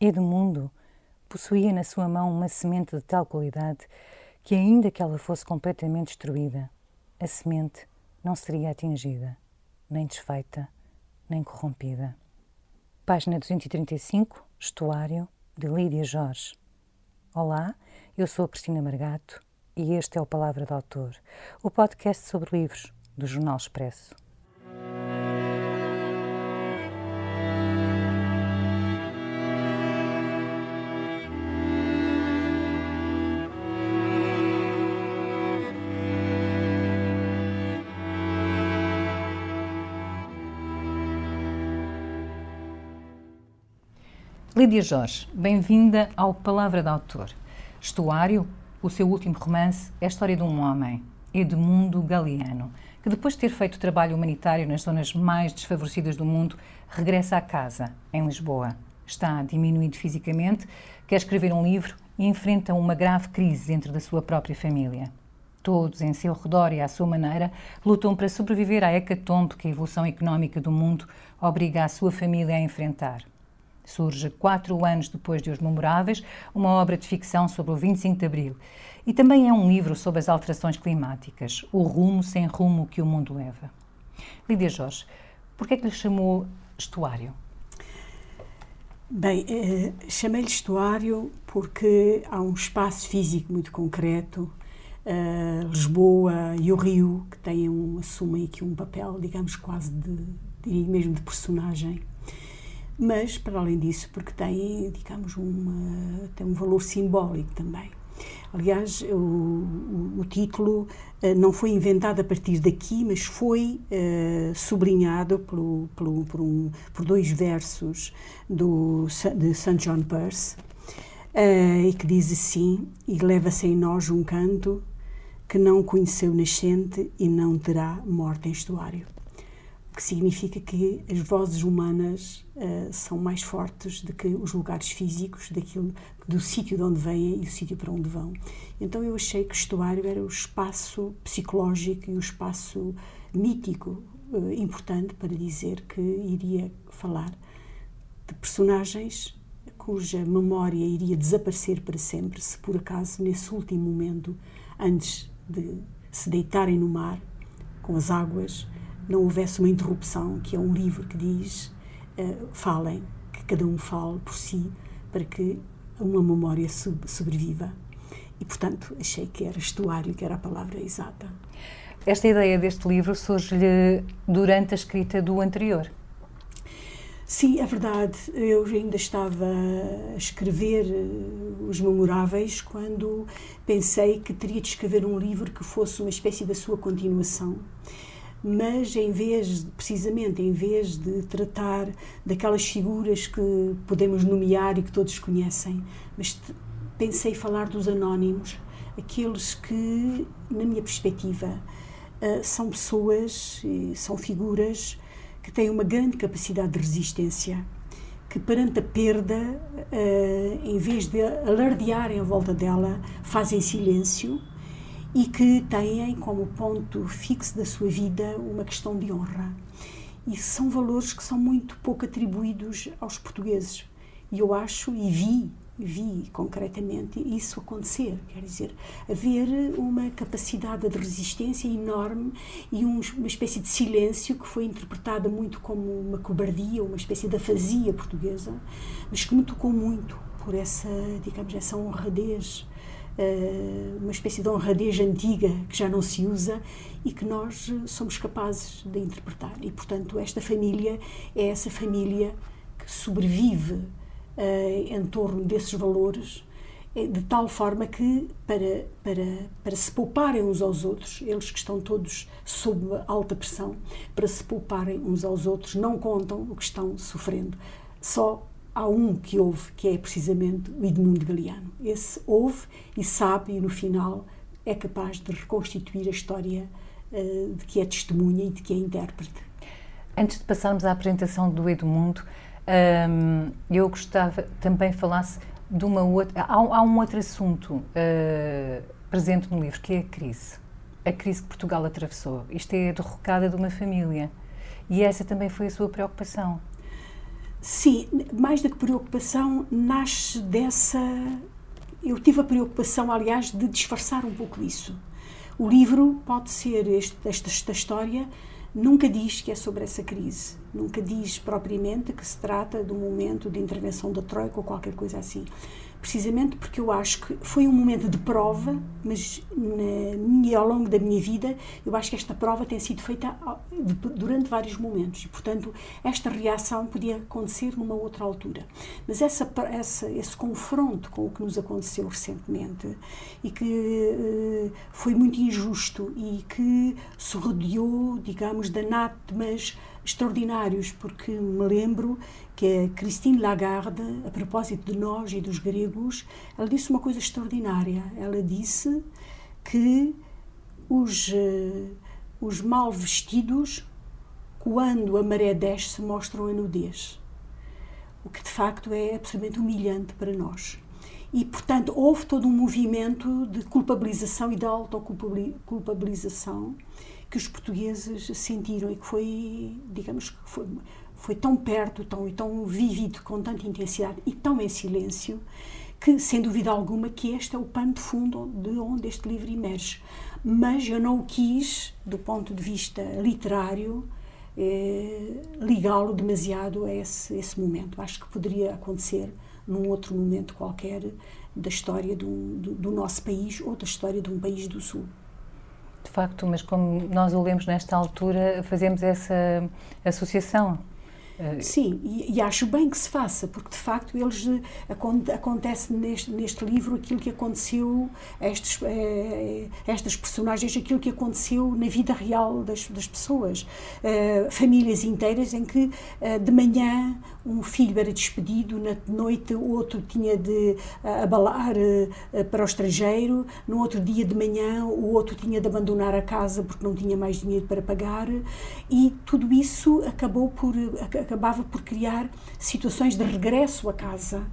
Edmundo possuía na sua mão uma semente de tal qualidade que, ainda que ela fosse completamente destruída, a semente não seria atingida, nem desfeita, nem corrompida. Página 235, Estuário, de Lídia Jorge. Olá, eu sou a Cristina Margato e este é o Palavra do Autor, o podcast sobre livros do Jornal Expresso. Lídia Jorge, bem-vinda ao Palavra de Autor. Estuário, o seu último romance, é a história de um homem, Edmundo Galeano, que depois de ter feito trabalho humanitário nas zonas mais desfavorecidas do mundo, regressa à casa, em Lisboa. Está diminuído fisicamente, quer escrever um livro e enfrenta uma grave crise dentro da sua própria família. Todos, em seu redor e à sua maneira, lutam para sobreviver à hecatombe que a evolução económica do mundo obriga a sua família a enfrentar. Surge quatro anos depois de Os Memoráveis, uma obra de ficção sobre o 25 de Abril. E também é um livro sobre as alterações climáticas, o rumo sem rumo que o mundo leva. Lídia Jorge, por que é que lhe chamou estuário? Bem, eh, chamei-lhe estuário porque há um espaço físico muito concreto, eh, Lisboa e o Rio, que têm um, assumem aqui um papel, digamos, quase de, diria mesmo de personagem mas para além disso porque tem digamos uma, tem um valor simbólico também aliás o, o, o título uh, não foi inventado a partir daqui mas foi uh, sublinhado pelo, pelo, por, um, por dois versos do, de St. John Peirce uh, e que diz assim e leva-se em nós um canto que não conheceu nascente e não terá morte em estuário que significa que as vozes humanas uh, são mais fortes do que os lugares físicos, daquilo, do sítio de onde vêm e o sítio para onde vão. Então eu achei que o estuário era o espaço psicológico e o espaço mítico uh, importante para dizer que iria falar de personagens cuja memória iria desaparecer para sempre se por acaso nesse último momento, antes de se deitarem no mar com as águas, não houvesse uma interrupção, que é um livro que diz uh, falem, que cada um fale por si, para que uma memória sobreviva. E, portanto, achei que era estuário, que era a palavra exata. Esta ideia deste livro surge-lhe durante a escrita do anterior? Sim, é verdade. Eu ainda estava a escrever eh, os memoráveis quando pensei que teria de escrever um livro que fosse uma espécie da sua continuação mas em vez, precisamente, em vez de tratar daquelas figuras que podemos nomear e que todos conhecem, mas pensei falar dos anónimos, aqueles que, na minha perspectiva, eh, são pessoas, são figuras que têm uma grande capacidade de resistência, que perante a perda, eh, em vez de alardearem à volta dela, fazem silêncio e que têm como ponto fixo da sua vida uma questão de honra. E são valores que são muito pouco atribuídos aos portugueses. E eu acho e vi, vi concretamente isso acontecer. Quer dizer, haver uma capacidade de resistência enorme e um, uma espécie de silêncio que foi interpretada muito como uma cobardia, uma espécie de afasia portuguesa, mas que me tocou muito por essa, digamos, essa honradez uma espécie de honradez antiga que já não se usa e que nós eh, somos capazes de interpretar. E, portanto, esta família é essa família que sobrevive uh, em torno desses valores, de tal forma que, para, para, para se pouparem uns aos outros, eles que estão todos sob alta pressão, para se pouparem uns aos outros, não contam o que estão sofrendo. Só há um que ouve, que é precisamente o Edmundo Galeano. Esse ouve e sabe, e no final é capaz de reconstituir a história uh, de que é testemunha e de que é intérprete. Antes de passarmos à apresentação do Edmundo, um, ehm, eu gostava também falasse de uma outra. Há, há um outro assunto uh, presente no livro, que é a crise. A crise que Portugal atravessou. Isto é a derrocada de uma família. E essa também foi a sua preocupação. Sim, mais do que preocupação, nasce dessa. Eu tive a preocupação, aliás, de disfarçar um pouco isso. O livro pode ser, este, esta, esta história nunca diz que é sobre essa crise, nunca diz propriamente que se trata de um momento de intervenção da Troika ou qualquer coisa assim precisamente porque eu acho que foi um momento de prova, mas na minha, ao longo da minha vida, eu acho que esta prova tem sido feita durante vários momentos e, portanto, esta reação podia acontecer numa outra altura. Mas essa, essa, esse confronto com o que nos aconteceu recentemente e que uh, foi muito injusto e que se rodeou, digamos, de anátemas extraordinários, porque me lembro que a Christine Lagarde, a propósito de nós e dos gregos, ela disse uma coisa extraordinária. Ela disse que os, uh, os mal vestidos, quando a maré desce, mostram a nudez. O que de facto é absolutamente humilhante para nós. E, portanto, houve todo um movimento de culpabilização e de autoculpabilização que os portugueses sentiram e que foi, digamos, que foi, foi tão perto, tão, tão vívido, com tanta intensidade e tão em silêncio, que, sem dúvida alguma, que este é o pano de fundo de onde este livro emerge. Mas eu não o quis, do ponto de vista literário, eh, ligá-lo demasiado a esse, esse momento. Acho que poderia acontecer num outro momento qualquer da história do, do, do nosso país ou da história de um país do Sul. De facto, mas como nós o lemos nesta altura, fazemos essa associação. Sim, e, e, acho bem que se faça, porque de facto eles acontece neste, neste livro aquilo que aconteceu a estes, a estas personagens, aquilo que aconteceu na vida real das, das pessoas. Famílias inteiras em que de manhã um filho era despedido, na noite o outro tinha de abalar para o estrangeiro, no outro dia de manhã o outro tinha de abandonar a casa porque não tinha mais dinheiro para pagar, e tudo isso acabou por acabava por criar situações de regresso a casa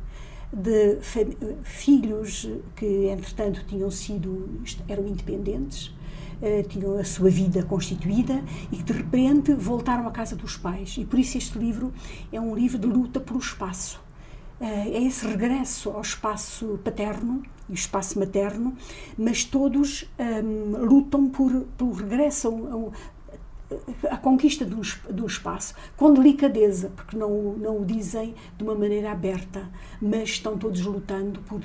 de filhos que entretanto tinham sido eram independentes eh, tinham a sua vida constituída e que de repente voltaram à casa dos pais. E por isso este livro é um livro de luta pelo espaço. Eh, é esse regresso ao espaço paterno e espaço materno, mas todos um, ehm, lutam por, pelo regresso a conquista do, do espaço, com delicadeza, porque não, não o dizem de uma maneira aberta, mas estão todos lutando por,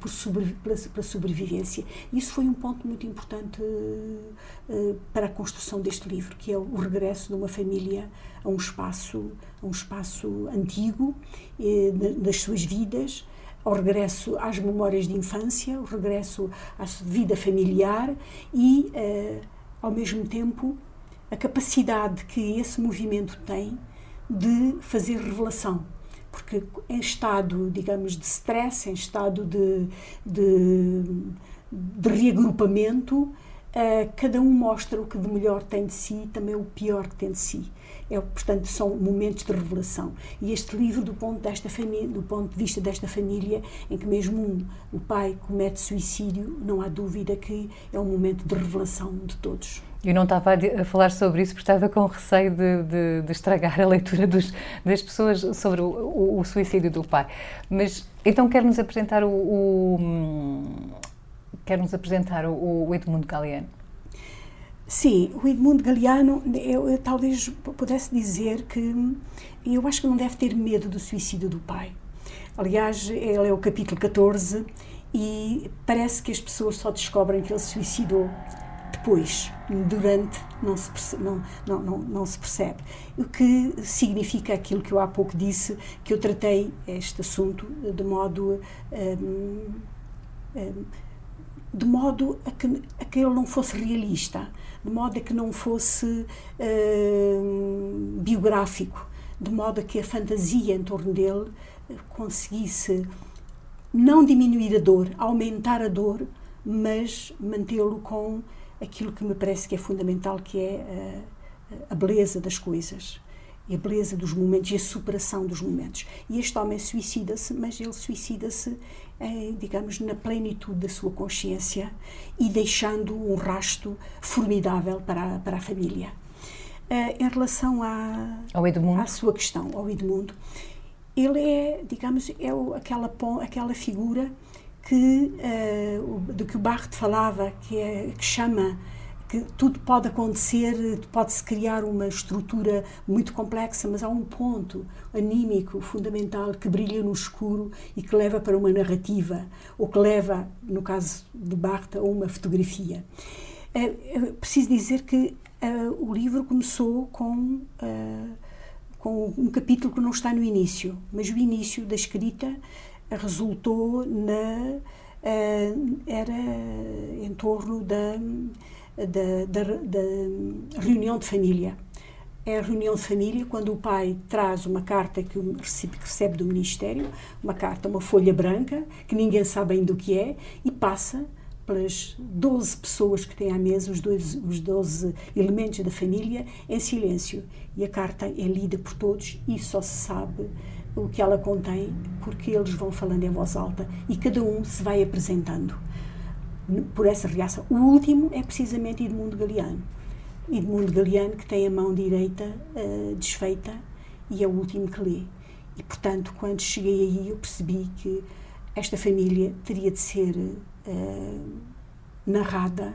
por sobre, pela, pela, sobrevivência. Isso foi um ponto muito importante uh, para a construção deste livro, que é o regresso de uma família a um espaço, a um espaço antigo uh, das suas vidas, ao regresso às memórias de infância, o regresso à vida familiar e, uh, ao mesmo tempo, a capacidade que esse movimento tem de fazer revelação. Porque em estado, digamos, de stress, em estado de, de, de reagrupamento, uh, cada um mostra o que de melhor tem de si, também o pior que tem de si. É, portanto, são momentos de revelação. E este livro, do ponto, desta família, do ponto de vista desta família, em que mesmo um, o pai comete suicídio, não há dúvida que é um momento de revelação de todos. Eu não estava a falar sobre isso porque estava com receio de, de, de estragar a leitura dos, das pessoas sobre o, o, o, suicídio do pai. Mas então quer-nos apresentar o, o quer-nos apresentar o, Edmundo Galeano. Sim, o Edmundo Galeano, eu, eu, talvez pudesse dizer que eu acho que não deve ter medo do suicídio do pai. Aliás, ele é o capítulo 14 e parece que as pessoas só descobrem que ele se suicidou depois, durante, não se, percebe, não, não, não, não, se percebe. O que significa aquilo que eu há pouco disse, que eu tratei este assunto de modo. Um, um, de modo a que, a que ele não fosse realista, de modo a que não fosse um, biográfico, de modo a que a fantasia em torno dele conseguisse não diminuir a dor, aumentar a dor, mas mantê-lo com aquilo que me parece que é fundamental, que é a, a beleza das coisas e a beleza dos momentos e a superação dos momentos. E este homem suicida-se, mas ele suicida-se, digamos, na plenitude da sua consciência e deixando um rasto formidável para a, para a família. Uh, em relação à, ao Edmundo. à sua questão, ao Edmundo, ele é, digamos, é aquela, aquela figura que, uh, de que o Barthes falava, que, é, que chama que tudo pode acontecer, pode-se criar uma estrutura muito complexa, mas há um ponto anímico fundamental que brilha no escuro e que leva para uma narrativa, ou que leva, no caso de Barthes, a uma fotografia. É, preciso dizer que uh, o livro começou com, com um capítulo que não está no início, mas o início da escrita resultou na. Uh, era em torno da, da, da, da reunião de família é a reunião de família quando o pai traz uma carta que recebe, do Ministério, uma carta, uma folha branca, que ninguém sabe ainda o que é, e passa pelas 12 pessoas que têm à mesa, os, dois, os 12 elementos da família, em silêncio. E a carta é lida por todos e só se sabe o que ela contém porque eles vão falando em voz alta e cada um se vai apresentando por essa reação. O último é precisamente Edmundo Galeano. Edmundo Galeano que tem a mão direita uh, desfeita e é o último que lê. E, portanto, quando cheguei aí, eu percebi que esta família teria de ser uh, narrada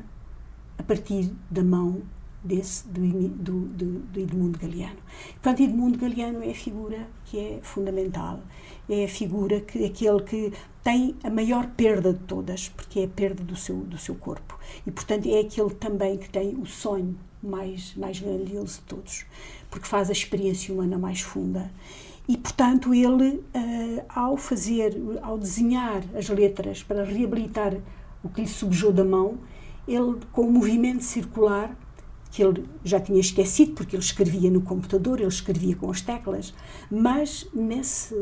a partir da mão desse, do, do, do, do Edmundo Galeano. Portanto, Edmundo Galeano é a figura que é fundamental, é a figura que aquele que tem a maior perda de todas, porque é a perda do seu, do seu corpo. E, portanto, é aquele também que tem o sonho mais, mais grandioso de todos, porque faz a experiência humana mais funda. E, portanto, ele, uh, ao fazer, ao desenhar as letras para reabilitar o que lhe subjou da mão, ele, com o movimento circular, que ele já tinha esquecido, porque ele escrevia no computador, ele escrevia com as teclas, mas nesse,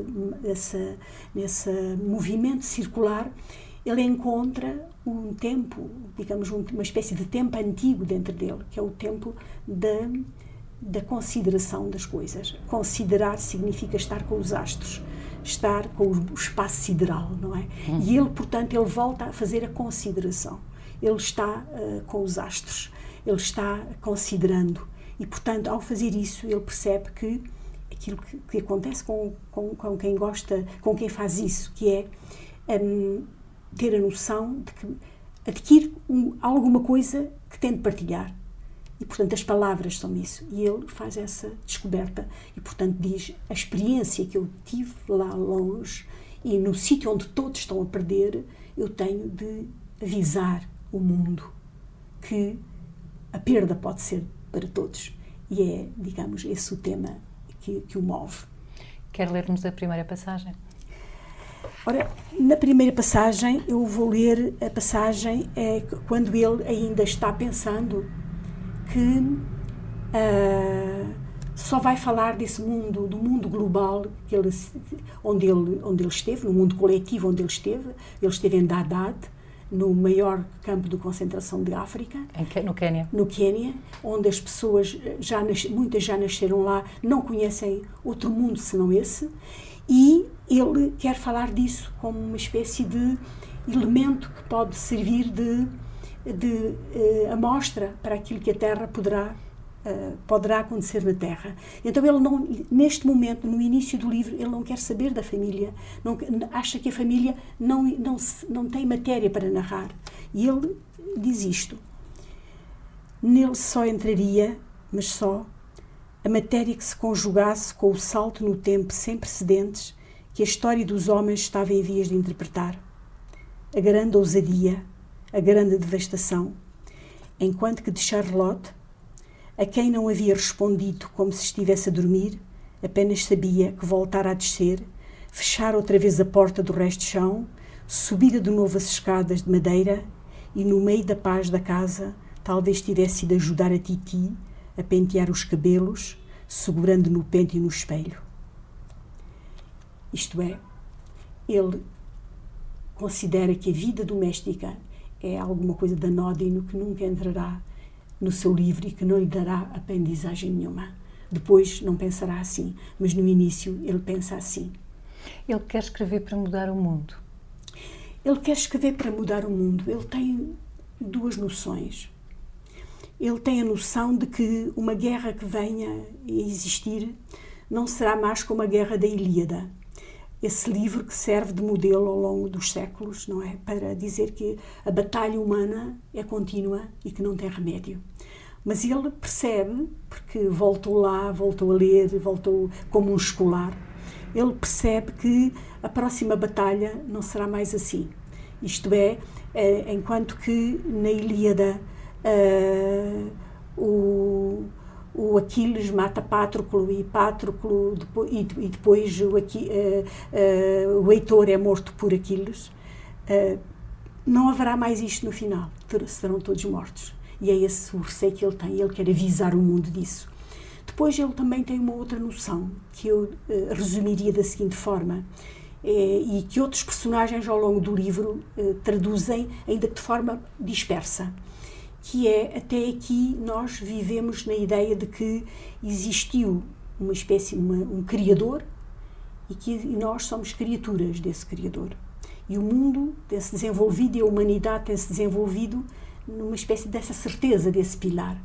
nessa, nesse movimento circular ele encontra um tempo, digamos, uma espécie de tempo antigo dentro dele, que é o tempo da da consideração das coisas. Considerar significa estar com os astros, estar com o espaço sideral, não é? Uhum. E ele, portanto, ele volta a fazer a consideração. Ele está uh, com os astros, ele está considerando. E, portanto, ao fazer isso, ele percebe que aquilo que, que acontece com, com, com, quem gosta, com quem faz isso, que é um, ter a noção de que adquire um, alguma coisa que tem de partilhar e, portanto, as palavras são isso. E ele faz essa descoberta e, portanto, diz: a experiência que eu tive lá longe e no sítio onde todos estão a perder, eu tenho de avisar o mundo que a perda pode ser para todos. E é, digamos, esse o tema que, que o move. Quer ler-nos a primeira passagem? Ora, na primeira passagem, eu vou ler a passagem é, quando ele ainda está pensando que uh, só vai falar desse mundo, do mundo global que ele, onde, ele, onde ele esteve, no mundo coletivo onde ele esteve. Ele esteve em Dadaad, no maior campo de concentração de África. no Quênia. No Quênia, onde as pessoas, já muitas já nasceram lá, não conhecem outro mundo senão esse. E ele quer falar disso como uma espécie de elemento que pode servir de de uh, amostra para aquilo que a Terra poderá uh, poderá acontecer na Terra. Então ele não neste momento, no início do livro, ele não quer saber da família, não, acha que a família não não não tem matéria para narrar. E ele diz isto: nele só entraria, mas só a matéria que se conjugasse com o salto no tempo sem precedentes que a história dos homens estava em vias de interpretar. A grande ousadia, a grande devastação, enquanto que de Charlotte, a quem não havia respondido como se estivesse a dormir, apenas sabia que voltara a descer, fechar outra vez a porta do resto de chão, subida de novo as escadas de madeira e, no meio da paz da casa, talvez tivesse ido ajudar a Titi a pentear os cabelos, segurando no pente e no espelho. Isto é, ele considera que a vida doméstica é alguma coisa da Nodino que nunca entrará no seu livro e que não lhe dará aprendizagem nenhuma. Depois não pensará assim, mas no início ele pensa assim. Ele quer escrever para mudar o mundo. Ele quer escrever para mudar o mundo. Ele tem duas noções. Ele tem a noção de que uma guerra que venha a existir não será mais como a guerra da Ilíada. Esse livro que serve de modelo ao longo dos séculos, não é? Para dizer que a batalha humana é contínua e que não tem remédio. Mas ele percebe, porque voltou lá, voltou a ler, voltou como um escolar, ele percebe que a próxima batalha não será mais assim. Isto é, é enquanto que na Ilíada uh, o o Aquiles mata Patroclo e Patroclo depois, e, depois o, Aqui, uh, uh, o Heitor é morto por Aquiles, uh, não haverá mais isto no final, serão todos mortos. E é esse o receio que ele tem, ele quer avisar o mundo disso. Depois ele também tem uma outra noção, que eu resumiria da seguinte forma, e que outros personagens ao longo do livro traduzem, ainda que de forma dispersa que é até aqui nós vivemos na ideia de que existiu uma espécie, uma, um criador e que nós somos criaturas desse criador. E o mundo tem-se desenvolvido e a humanidade tem-se desenvolvido numa espécie dessa certeza desse pilar.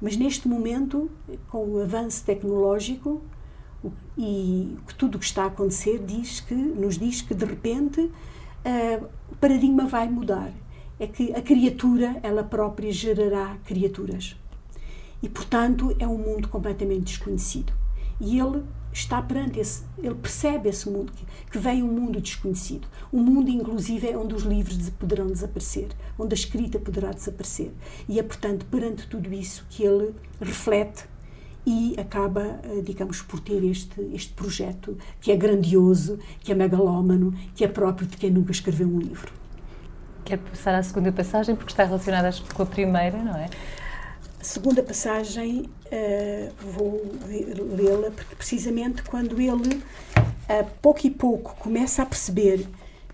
Mas neste momento, com o avanço tecnológico e tudo o que está a acontecer diz que, nos diz que de repente uh, o paradigma vai mudar é que a criatura, ela própria, gerará criaturas. E, portanto, é um mundo completamente desconhecido. E ele está perante esse, ele percebe esse mundo, que, vem um mundo desconhecido. Um mundo, inclusive, é onde os livros poderão desaparecer, onde a escrita poderá desaparecer. E é, portanto, perante tudo isso que ele reflete e acaba, eh, digamos, por ter este, este projeto que é grandioso, que é megalómano, que é próprio de quem nunca escreveu um livro. Quer passar à segunda passagem, porque está relacionada com a primeira, não é? Segunda passagem, uh, vou lê-la, porque precisamente quando ele, uh, pouco e pouco, começa a perceber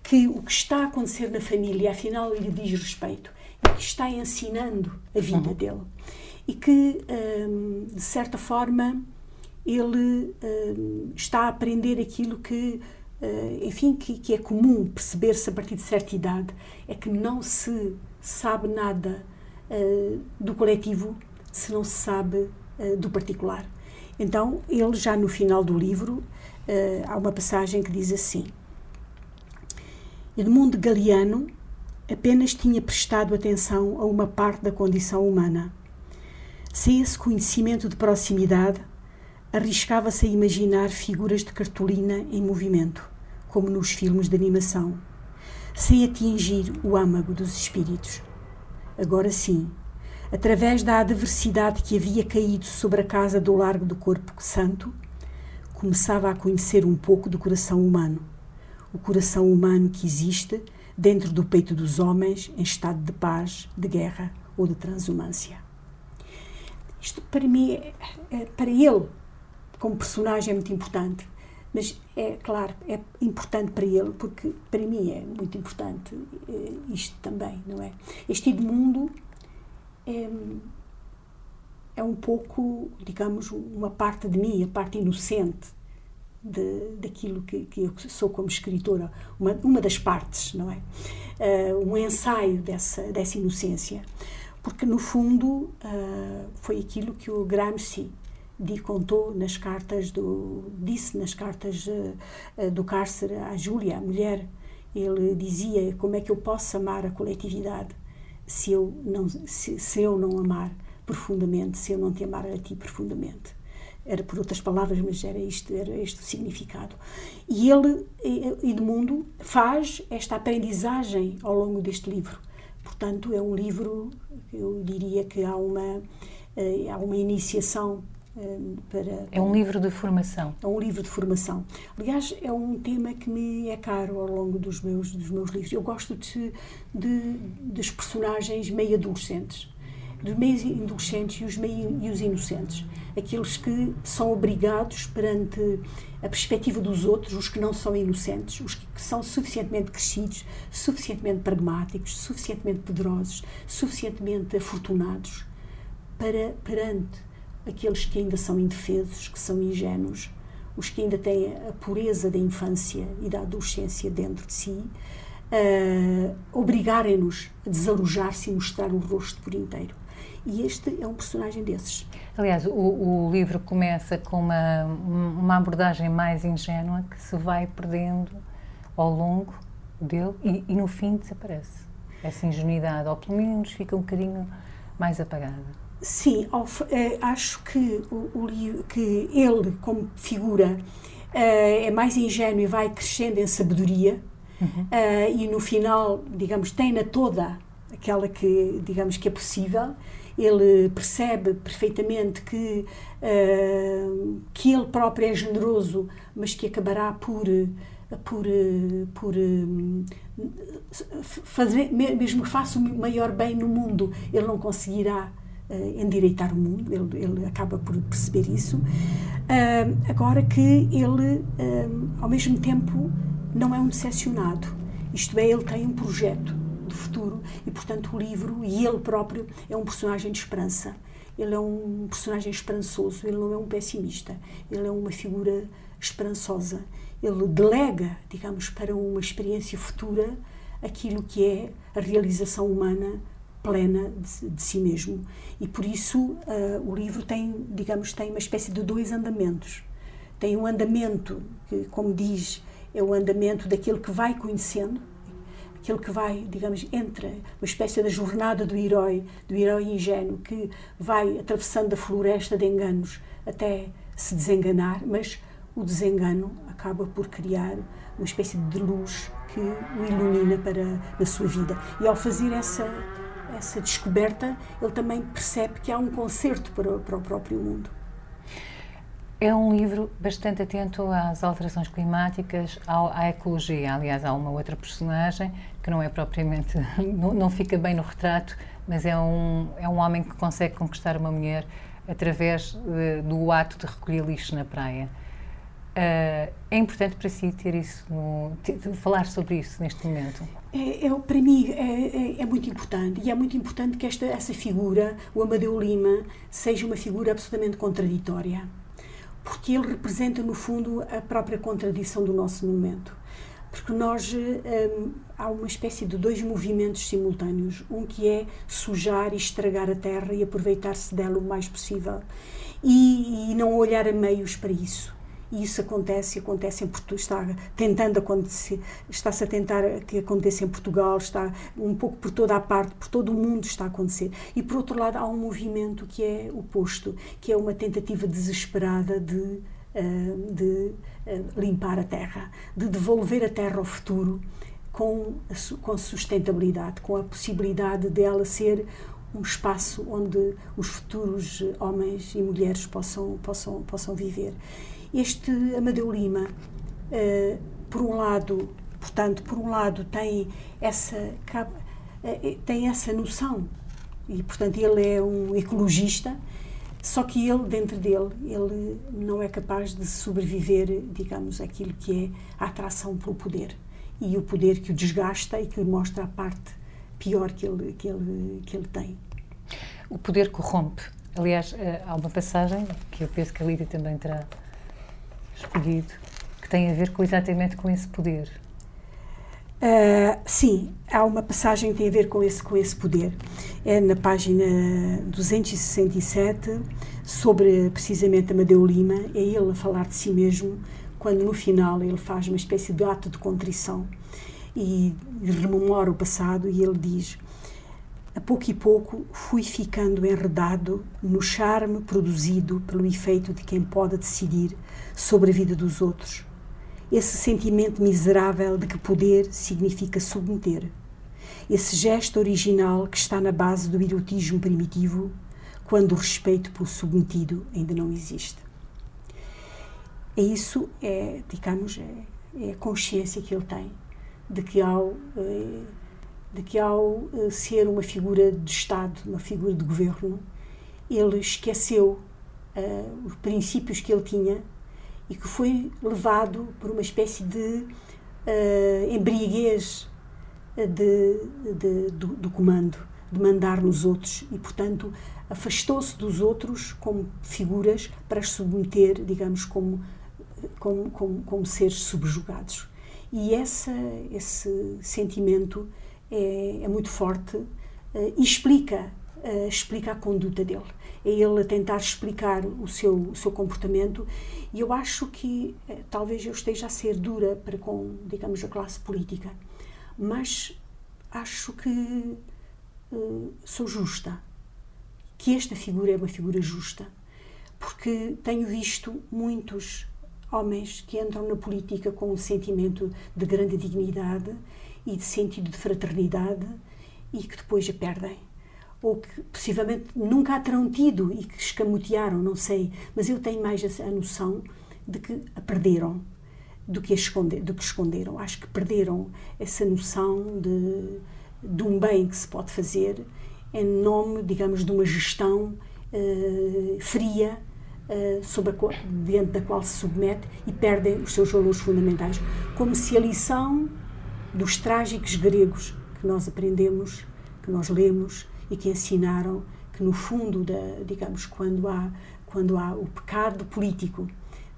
que o que está a acontecer na família, afinal, lhe diz respeito, e que está ensinando a vida uhum. dele. E que, um, de certa forma, ele um, está a aprender aquilo que enfim, que, que, é comum perceber-se a partir de certa idade, é que não se sabe nada uh, do coletivo se não se sabe uh, do particular. Então, ele já no final do livro, há uma passagem que diz assim: Edmundo Galiano apenas tinha prestado atenção a uma parte da condição humana. Sem esse conhecimento de proximidade, arriscava-se a imaginar figuras de cartolina em movimento como nos filmes de animação, sem atingir o âmago dos espíritos. Agora sim, através da adversidade que havia caído sobre a casa do Largo do Corpo Santo, começava a conhecer um pouco do coração humano. O coração humano que existe dentro do peito dos homens em estado de paz, de guerra ou de transumância. Isto para mim, é, é, para ele, como personagem, é muito importante. Mas é claro, é importante para ele, porque para mim é muito importante eh, isto também, não é? Este Edmundo é, é um pouco, digamos, uma parte de mim, a parte inocente de, daquilo que, que eu sou como escritora, uma, uma das partes, não é? Uh, um ensaio dessa, dessa inocência. Porque, no fundo, uh, foi aquilo que o Gramsci contou nas cartas do disse nas cartas uh, do cárcere à Júlia, a mulher, ele dizia como é que eu posso amar a coletividade se eu não se, se eu não amar profundamente, se eu não te amar a ti profundamente. Era por outras palavras, mas era isto, era este o significado. E ele, Edmundo, faz esta aprendizagem ao longo deste livro. Portanto, é um livro, eu diria que há uma, eh, há uma iniciação para, é um livro de formação. É um livro de formação. Aliás, é um tema que me é caro ao longo dos meus, dos meus livros. Eu gosto de, de dos personagens meio adolescentes, dos meios adolescentes e os, meio, e os inocentes. Aqueles que são obrigados perante a perspectiva dos outros, os que não são inocentes, os que são suficientemente crescidos, suficientemente pragmáticos, suficientemente poderosos, suficientemente afortunados para perante aqueles que ainda são indefesos, que são ingênuos, os que ainda têm a pureza da infância e da adolescência dentro de si, uh, obrigarem-nos a desalojar-se e mostrar o rosto por inteiro. E este é um personagem desses. Aliás, o, o livro começa com uma, uma abordagem mais ingênua que se vai perdendo ao longo dele e, e no fim desaparece. Essa ingenuidade, ou pelo menos fica um bocadinho mais apagada. Sim, eh, acho que, o, o, que ele, como figura, eh, é mais ingênuo e vai crescendo em sabedoria uhum. Eh, e no final, digamos, tem-na toda aquela que, digamos, que é possível. Ele percebe perfeitamente que, que ele próprio é generoso, mas que acabará por por, por fazer, mesmo que faça o maior bem no mundo, ele não conseguirá uh, endireitar o mundo, ele, ele, acaba por perceber isso. Uh, agora que ele, uh, ao mesmo tempo, não é um decepcionado, isto é, ele tem um projeto de futuro e, portanto, o livro e ele próprio é um personagem de esperança. Ele é um personagem esperançoso, ele não é um pessimista, ele é uma figura esperançosa. Ele delega, digamos, para uma experiência futura aquilo que é a realização humana plena de, de, si mesmo. E por isso uh, o livro tem, digamos, tem uma espécie de dois andamentos. Tem um andamento que, como diz, é o andamento daquele que vai conhecendo, aquele que vai, digamos, entra uma espécie da jornada do herói, do herói ingênuo que vai atravessando a floresta de enganos até se desenganar, mas o desengano acaba por criar uma espécie de luz que o ilumina para na sua vida. E ao fazer essa essa descoberta, ele também percebe que há um concerto para, para o próprio mundo. É um livro bastante atento às alterações climáticas, à, à, ecologia. Aliás, há uma outra personagem que não é propriamente, não, não, fica bem no retrato, mas é um, é um homem que consegue conquistar uma mulher através de, do ato de recolher lixo na praia. Uh, é importante para si ter isso, no, ter, falar sobre isso neste momento? É, é, para mim é, é, é, muito importante. E é muito importante que esta, essa figura, o Amadeu Lima, seja uma figura absolutamente contraditória, porque ele representa no fundo a própria contradição do nosso momento. Porque nós hum, há uma espécie de dois movimentos simultâneos, um que é sujar e estragar a terra e aproveitar-se dela o mais possível. E, e não olhar a meios para isso e isso acontece, acontece em Portugal, está tentando acontecer, está-se a tentar que aconteça em Portugal, está um pouco por toda a parte, por todo o mundo está a acontecer. E por outro lado há um movimento que é oposto, que é uma tentativa desesperada de, eh, de eh, limpar a terra, de devolver a terra ao futuro com, com sustentabilidade, com a possibilidade dela ser um espaço onde os futuros homens e mulheres possam, possam, possam viver. Este Amadeu Lima, uh, por um lado, portanto, por um lado tem essa uh, tem essa noção e portanto ele é um ecologista, só que ele dentro dele ele não é capaz de sobreviver, digamos, aquilo que é a atração pelo poder e o poder que o desgasta e que mostra a parte pior que ele que ele que ele tem. O poder corrompe. Aliás, há uma passagem que eu penso que a Lídia também terá escolhido que tem a ver com, exatamente com esse poder. Uh, sim, há uma passagem que tem a ver com esse, com esse poder. É na página 267, sobre precisamente Amadeu Lima, é ele a falar de si mesmo, quando no final ele faz uma espécie de ato de contrição e rememora o passado e ele diz: A pouco e pouco fui ficando enredado no charme produzido pelo efeito de quem pode decidir sobre a vida dos outros. Esse sentimento miserável de que poder significa submeter. Esse gesto original que está na base do erotismo primitivo, quando o respeito pelo submetido ainda não existe. É isso, é, digamos, é, é a consciência que ele tem de que ao, é, de que ao é, ser uma figura de Estado, uma figura de governo, ele esqueceu é, os princípios que ele tinha e que foi levado por uma espécie de uh, embriaguez de, de, do, do, comando, de mandar nos outros e, portanto, afastou-se dos outros como figuras para as submeter, digamos, como, como, como, como seres subjugados. E essa, esse sentimento é, é muito forte uh, e explica uh, explica a conduta dele. É ele a tentar explicar o seu, o seu comportamento e eu acho que uh, talvez eu esteja a ser dura para com, digamos, a classe política, mas acho que sou justa, que esta figura é uma figura justa, porque tenho visto muitos homens que entram na política com um sentimento de grande dignidade e de sentido de fraternidade e que depois a perdem. Ou que possivelmente nunca a terão tido e que escamotearam, não sei. Mas eu tenho mais a noção de que a perderam do que, a esconder, do que esconderam. Acho que perderam essa noção de, de um bem que se pode fazer em nome, digamos, de uma gestão uh, fria uh, sobre a, diante da qual se submete e perdem os seus valores fundamentais. Como se a lição dos trágicos gregos que nós aprendemos, que nós lemos e que ensinaram que no fundo da, digamos quando há quando há o pecado político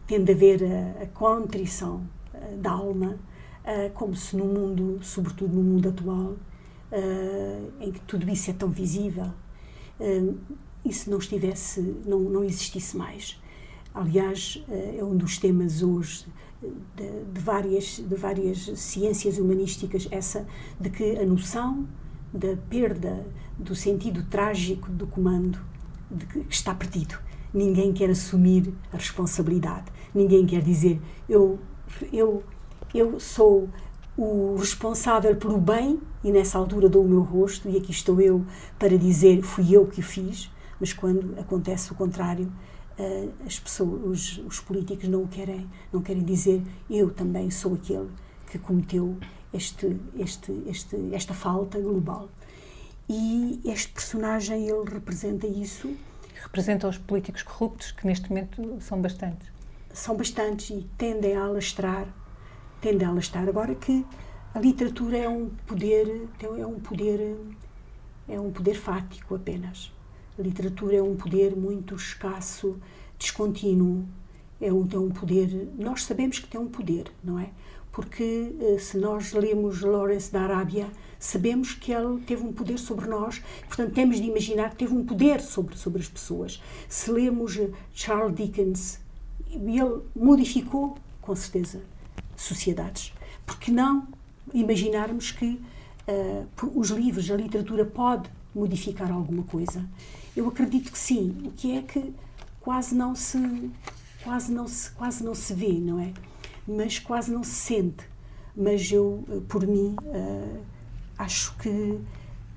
tende a haver a, a contrição uh, da alma uh, como se no mundo sobretudo no mundo atual uh, em que tudo isso é tão visível isso não estivesse não não existisse mais. Aliás é um dos temas hoje de, de, várias, de várias ciências humanísticas, essa de que a noção da perda do sentido trágico do comando de que está perdido. Ninguém quer assumir a responsabilidade. Ninguém quer dizer eu eu eu sou o responsável pelo bem e nessa altura dou o meu rosto e aqui estou eu para dizer fui eu que o fiz, mas quando acontece o contrário, eh, as pessoas, os, os, políticos não querem, não querem dizer eu também sou aquele que cometeu este, este, este, esta falta global. E este personagem ele representa isso. Representa os políticos corruptos que neste momento são bastantes. São bastantes e tendem a alastrar, tendem a alastrar. Agora que a literatura é um poder, é um poder, é um poder fático apenas a literatura é um poder muito escasso, descontínuo, é um, tem um poder. Nós sabemos que tem um poder, não é? Porque eh, se nós lemos Lawrence da Arábia, sabemos que ele teve um poder sobre nós, portanto, temos de imaginar que teve um poder sobre, sobre as pessoas. Se lemos eh, Charles Dickens, ele modificou, com certeza, sociedades. Porque não imaginarmos que uh, os livros, a literatura pode modificar alguma coisa? Eu acredito que sim. O que é que quase não se quase não se quase não se vê, não é? Mas quase não se sente. Mas eu, eh, por mim, uh, acho que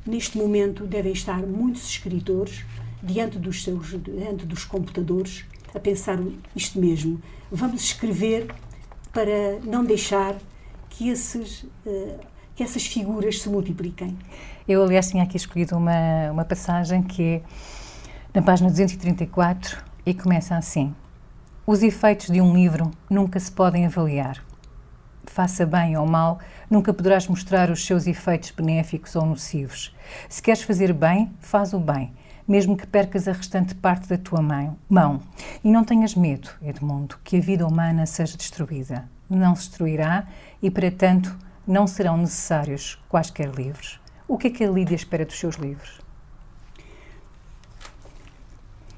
neste momento devem estar muitos escritores diante dos seus diante dos computadores a pensar isto mesmo. Vamos escrever para não deixar que esses uh, que essas figuras se multipliquem. Eu, aliás, tinha aqui escolhido uma, uma passagem que é na página 234 e começa assim: Os efeitos de um livro nunca se podem avaliar. Faça bem ou mal, nunca poderás mostrar os seus efeitos benéficos ou nocivos. Se queres fazer bem, faz o bem, mesmo que percas a restante parte da tua mão. E não tenhas medo, Edmundo, que a vida humana seja destruída. Não se destruirá e, para tanto, não serão necessários quaisquer livros. O que é que a Lídia espera dos seus livros?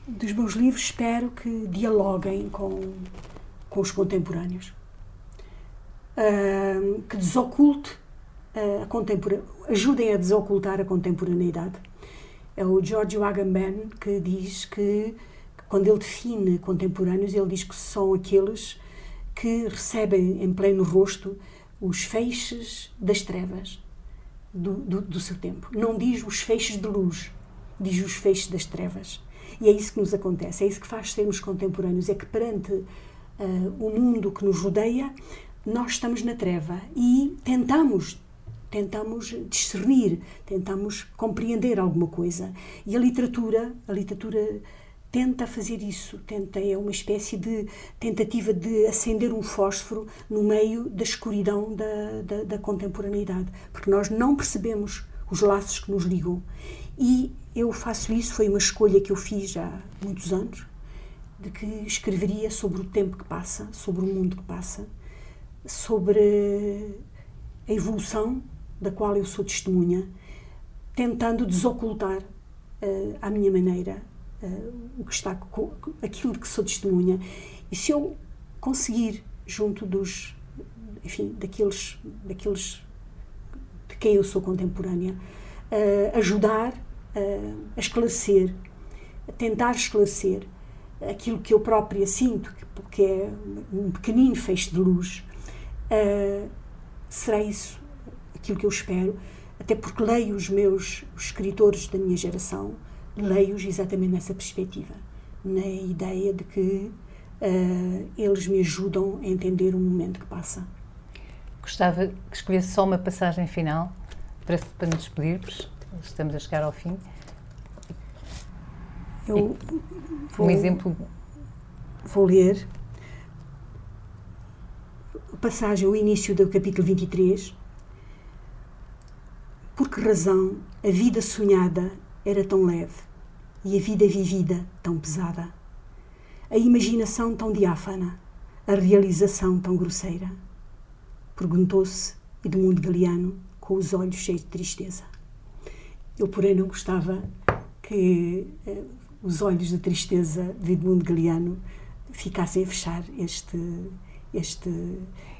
Dos meus livros espero que dialoguem com, com os contemporâneos, uh, que desoculte a contempora ajudem a desocultar a contemporaneidade. É o Giorgio Agamben que diz que, quando ele define contemporâneos, ele diz que são aqueles que recebem em pleno rosto os feixes das trevas do, do, do, seu tempo. Não diz os feixes de luz, diz os feixes das trevas. E é isso que nos acontece, é isso que faz sermos contemporâneos, é que perante uh, o mundo que nos rodeia, nós estamos na treva e tentamos tentamos discernir, tentamos compreender alguma coisa. E a literatura, a literatura tenta fazer isso, tenta, é uma espécie de tentativa de acender um fósforo no meio da escuridão da, da, da contemporaneidade, porque nós não percebemos os laços que nos ligam. E eu faço isso, foi uma escolha que eu fiz há muitos anos, de que escreveria sobre o tempo que passa, sobre o mundo que passa, sobre a evolução da qual eu sou testemunha, tentando desocultar uh, à minha maneira o que está, aquilo de que sou testemunha. E se eu conseguir, junto dos, enfim, daqueles, daqueles de quem eu sou contemporânea, ajudar a esclarecer, a tentar esclarecer aquilo que eu própria sinto, que é um pequenino feixe de luz, uh, será isso aquilo que eu espero, até porque leio os meus os escritores da minha geração, leio-os exatamente nessa perspectiva, na ideia de que uh, eles me ajudam a entender o momento que passa. Gostava que escolhesse só uma passagem final para, para nos despedirmos. Estamos a chegar ao fim. Eu vou, um exemplo. Vou ler a passagem, o início do capítulo 23. Por que razão a vida sonhada era tão leve e a vida vivida tão pesada? A imaginação tão diáfana, a realização tão grosseira? Perguntou-se Edmundo Galeano com os olhos cheios de tristeza. Eu, porém, não gostava que eh, os olhos de tristeza de Edmundo Galeano ficassem a fechar este, este,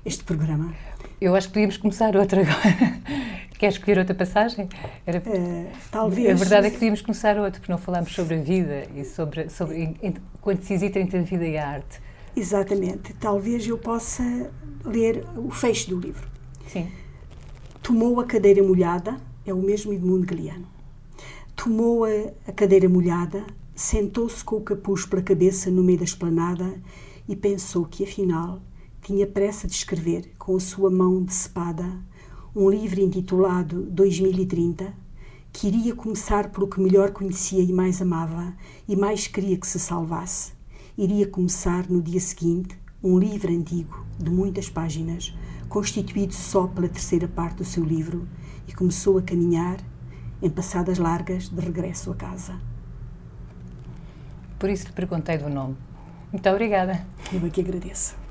este programa. Eu acho que podíamos começar outra agora. Quer escolher outra passagem? Era... Uh, talvez. A verdade é que podíamos começar outra, porque não falámos sobre a vida e sobre, sobre quando se hesita entre a vida e a arte. Exatamente. Talvez eu possa ler o fecho do livro. Sim. Tomou a cadeira molhada, é o mesmo Edmundo Galeano. Tomou a, a cadeira molhada, sentou-se com o capuz pela cabeça no meio da esplanada e pensou que, afinal, tinha pressa de escrever com a sua mão decepada um livro intitulado 2030, que iria começar pelo que melhor conhecia e mais amava e mais queria que se salvasse. Iria começar no dia seguinte um livro antigo, de muitas páginas, constituído só pela terceira parte do seu livro, e começou a caminhar, em passadas largas, de regresso a casa. Por isso lhe perguntei do nome. Muito obrigada. Eu é que agradeço.